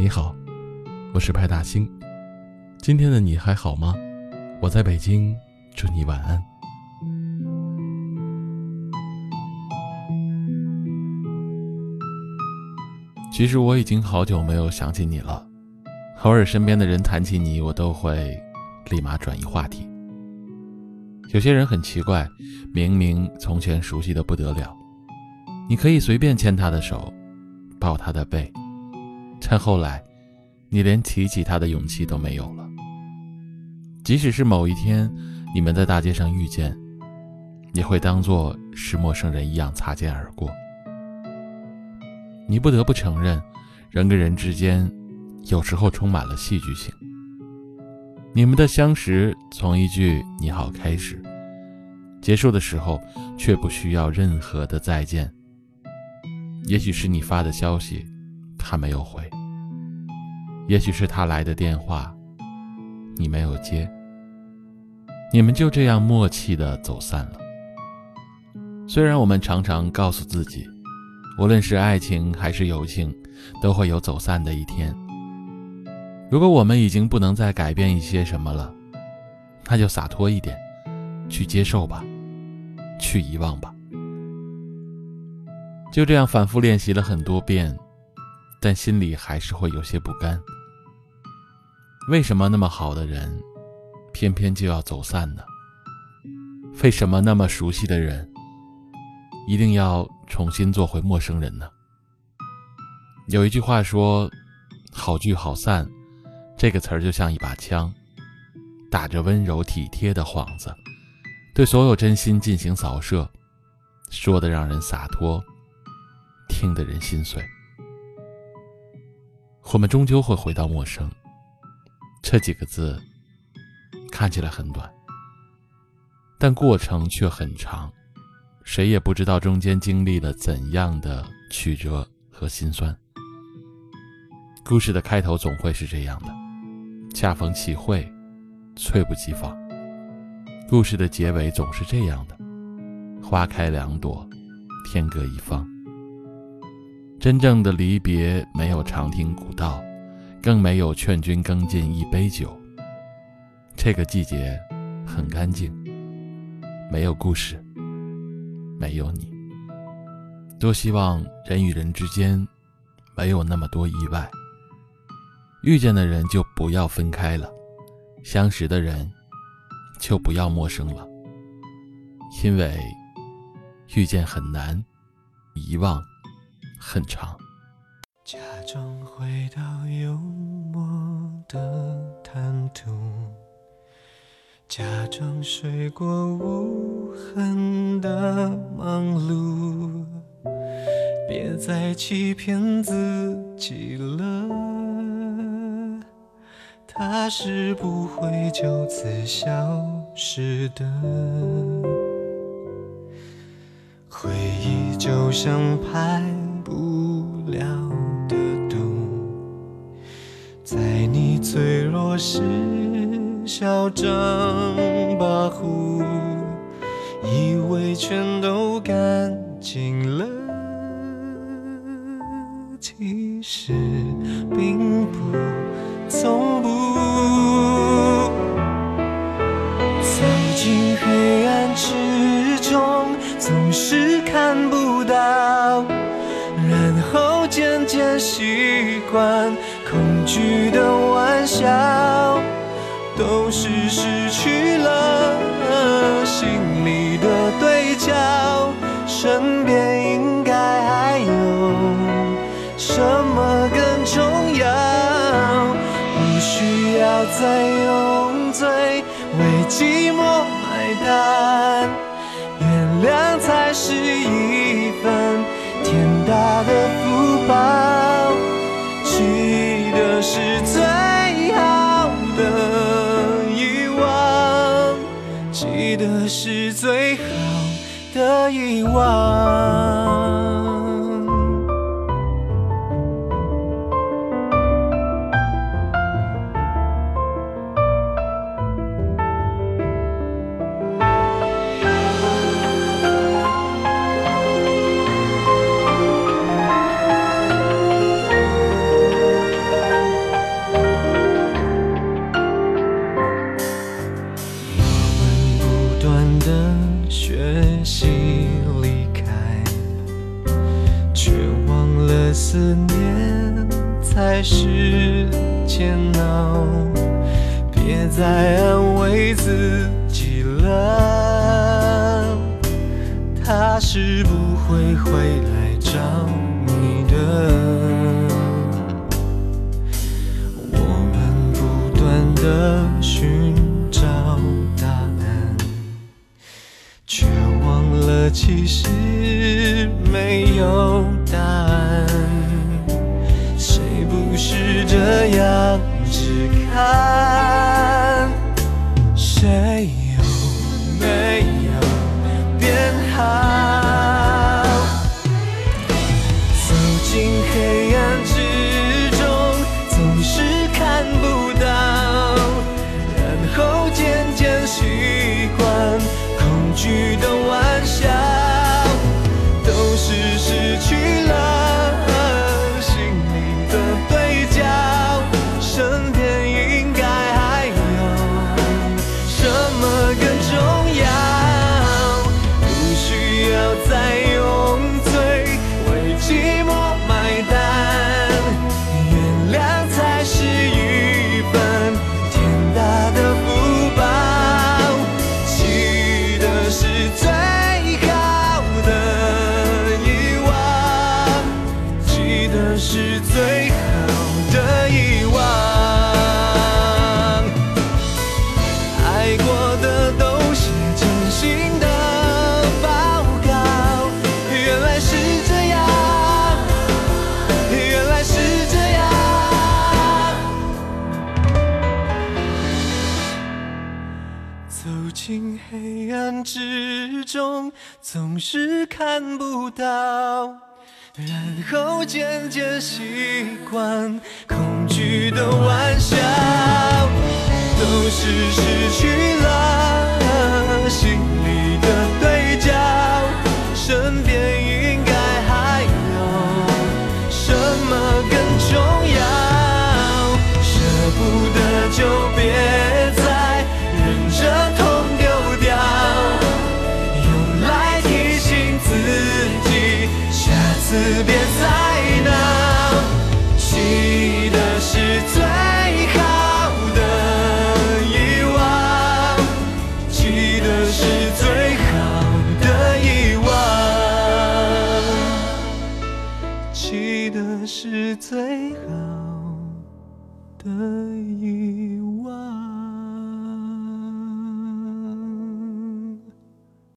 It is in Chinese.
你好，我是派大星。今天的你还好吗？我在北京，祝你晚安。其实我已经好久没有想起你了，偶尔身边的人谈起你，我都会立马转移话题。有些人很奇怪，明明从前熟悉的不得了，你可以随便牵他的手，抱他的背，但后来，你连提起他的勇气都没有了。即使是某一天你们在大街上遇见，也会当作是陌生人一样擦肩而过。你不得不承认，人跟人之间有时候充满了戏剧性。你们的相识从一句“你好”开始，结束的时候却不需要任何的再见。也许是你发的消息，他没有回；也许是他来的电话，你没有接。你们就这样默契的走散了。虽然我们常常告诉自己，无论是爱情还是友情，都会有走散的一天。如果我们已经不能再改变一些什么了，那就洒脱一点，去接受吧，去遗忘吧。就这样反复练习了很多遍，但心里还是会有些不甘。为什么那么好的人，偏偏就要走散呢？为什么那么熟悉的人，一定要重新做回陌生人呢？有一句话说：“好聚好散。”这个词儿就像一把枪，打着温柔体贴的幌子，对所有真心进行扫射，说的让人洒脱，听得人心碎。我们终究会回到陌生，这几个字看起来很短，但过程却很长，谁也不知道中间经历了怎样的曲折和心酸。故事的开头总会是这样的。恰逢其会，猝不及防。故事的结尾总是这样的：花开两朵，天各一方。真正的离别，没有长亭古道，更没有劝君更尽一杯酒。这个季节很干净，没有故事，没有你。多希望人与人之间没有那么多意外。遇见的人就不要分开了，相识的人就不要陌生了，因为遇见很难，遗忘很长。假装回到幽默的谈吐，假装睡过无痕的忙碌，别再欺骗自己了。它是不会就此消失的，回忆就像排嚣张跋扈，以为全都干净了，其实并不。从不走进黑暗之中，总是看不到，然后渐渐习惯恐惧的玩笑，都是失去了心里的对角，身边应该还有什么更重要？不需要再用嘴为寂寞买单，原谅才是一份天大的福报。是最好的遗忘。别再安慰自己了他是不会回来找你的。我们不断的寻找答案却忘了其实没有答案。谁不是这样？high. 走进黑暗之中总是看不到然后渐渐习惯恐惧的玩笑都是失去了。